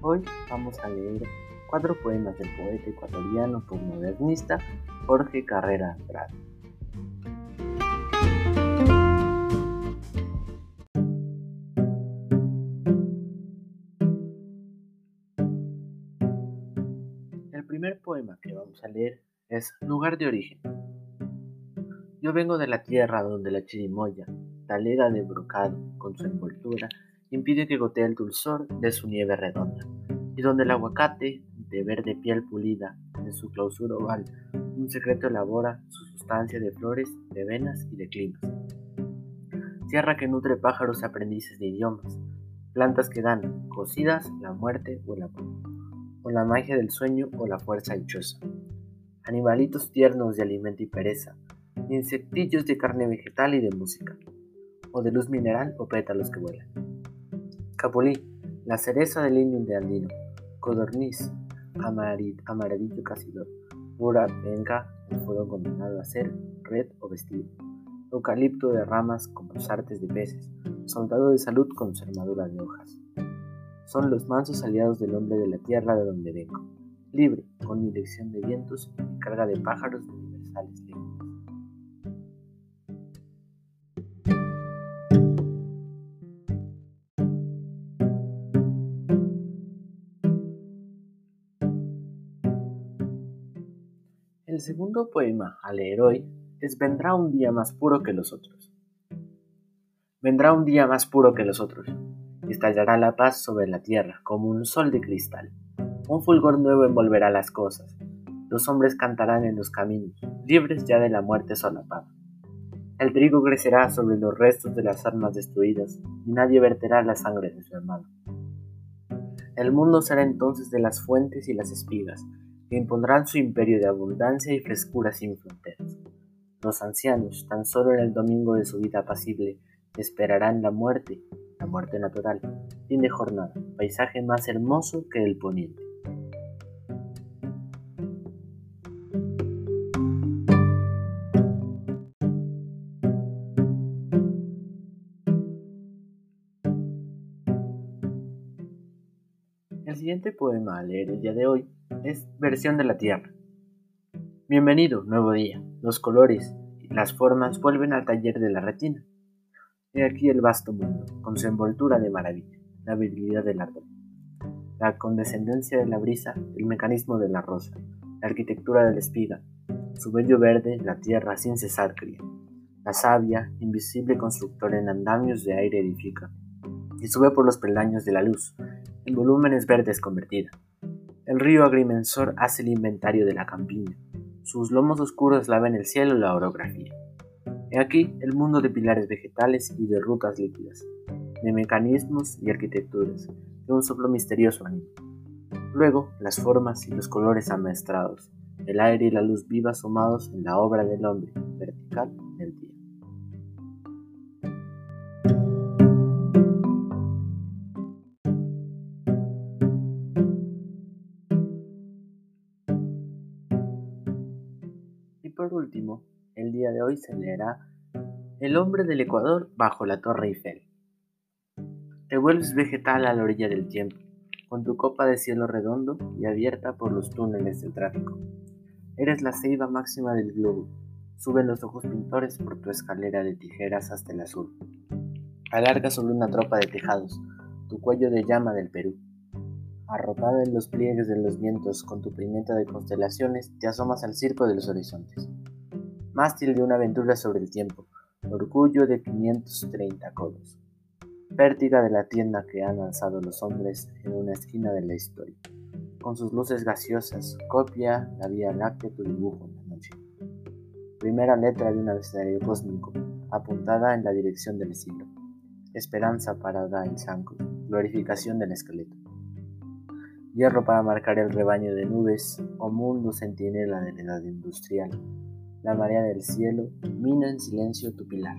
Hoy vamos a leer cuatro poemas del poeta ecuatoriano postmodernista Jorge Carrera Andrade. El primer poema que vamos a leer es Lugar de origen. Yo vengo de la tierra donde la chirimoya, talega de brocado con su envoltura, impide que gotee el dulzor de su nieve redonda, y donde el aguacate, de verde piel pulida, en su clausura oval, un secreto elabora su sustancia de flores, de venas y de climas. Tierra que nutre pájaros aprendices de idiomas, plantas que dan, cocidas, la muerte o el amor, o la magia del sueño o la fuerza dichosa. Animalitos tiernos de alimento y pereza, insectillos de carne vegetal y de música, o de luz mineral o pétalos que vuelan. Capulí, la cereza del indio de andino, codorniz, amarillo casidor, pura venga, el fuego condenado a ser red o vestido, eucalipto de ramas con los artes de peces, soldado de salud con su armadura de hojas. Son los mansos aliados del hombre de la tierra de donde vengo, libre, con mi dirección de vientos y carga de pájaros de universales. El segundo poema a leer hoy es Vendrá un día más puro que los otros. Vendrá un día más puro que los otros, estallará la paz sobre la tierra como un sol de cristal. Un fulgor nuevo envolverá las cosas. Los hombres cantarán en los caminos, libres ya de la muerte solapada. El trigo crecerá sobre los restos de las armas destruidas, y nadie verterá la sangre de su hermano. El mundo será entonces de las fuentes y las espigas, que impondrán su imperio de abundancia y frescura sin fronteras. Los ancianos, tan solo en el domingo de su vida apacible, esperarán la muerte, la muerte natural, fin de jornada, paisaje más hermoso que el poniente. El siguiente poema a leer el día de hoy es Versión de la Tierra. Bienvenido, nuevo día. Los colores y las formas vuelven al taller de la retina. He aquí el vasto mundo, con su envoltura de maravilla, la habilidad del árbol, la condescendencia de la brisa, el mecanismo de la rosa, la arquitectura de la espiga, su bello verde, la tierra sin cesar cría. La savia, invisible constructor en andamios de aire edifica, y sube por los peldaños de la luz, en volúmenes verdes convertida. El río agrimensor hace el inventario de la campiña. Sus lomos oscuros lavan el cielo la orografía. He aquí el mundo de pilares vegetales y de rutas líquidas, de mecanismos y arquitecturas, de un soplo misterioso anima. Luego, las formas y los colores amaestrados, el aire y la luz viva asomados en la obra del hombre, vertical por último, el día de hoy se leerá El hombre del Ecuador bajo la Torre Eiffel. Te vuelves vegetal a la orilla del tiempo, con tu copa de cielo redondo y abierta por los túneles del tráfico. Eres la ceiba máxima del globo. Suben los ojos pintores por tu escalera de tijeras hasta el azul. Alarga sobre una tropa de tejados, tu cuello de llama del Perú. Arropada en los pliegues de los vientos con tu pimienta de constelaciones, te asomas al circo de los horizontes. Mástil de una aventura sobre el tiempo, orgullo de 530 codos. Pértiga de la tienda que han alzado los hombres en una esquina de la historia. Con sus luces gaseosas, copia la Vía Láctea tu dibujo en la noche. Primera letra de un abecedario cósmico, apuntada en la dirección del siglo. Esperanza parada en Sanco, glorificación del esqueleto hierro para marcar el rebaño de nubes, o mundo centinela de la edad industrial. La marea del cielo mina en silencio tu pilar.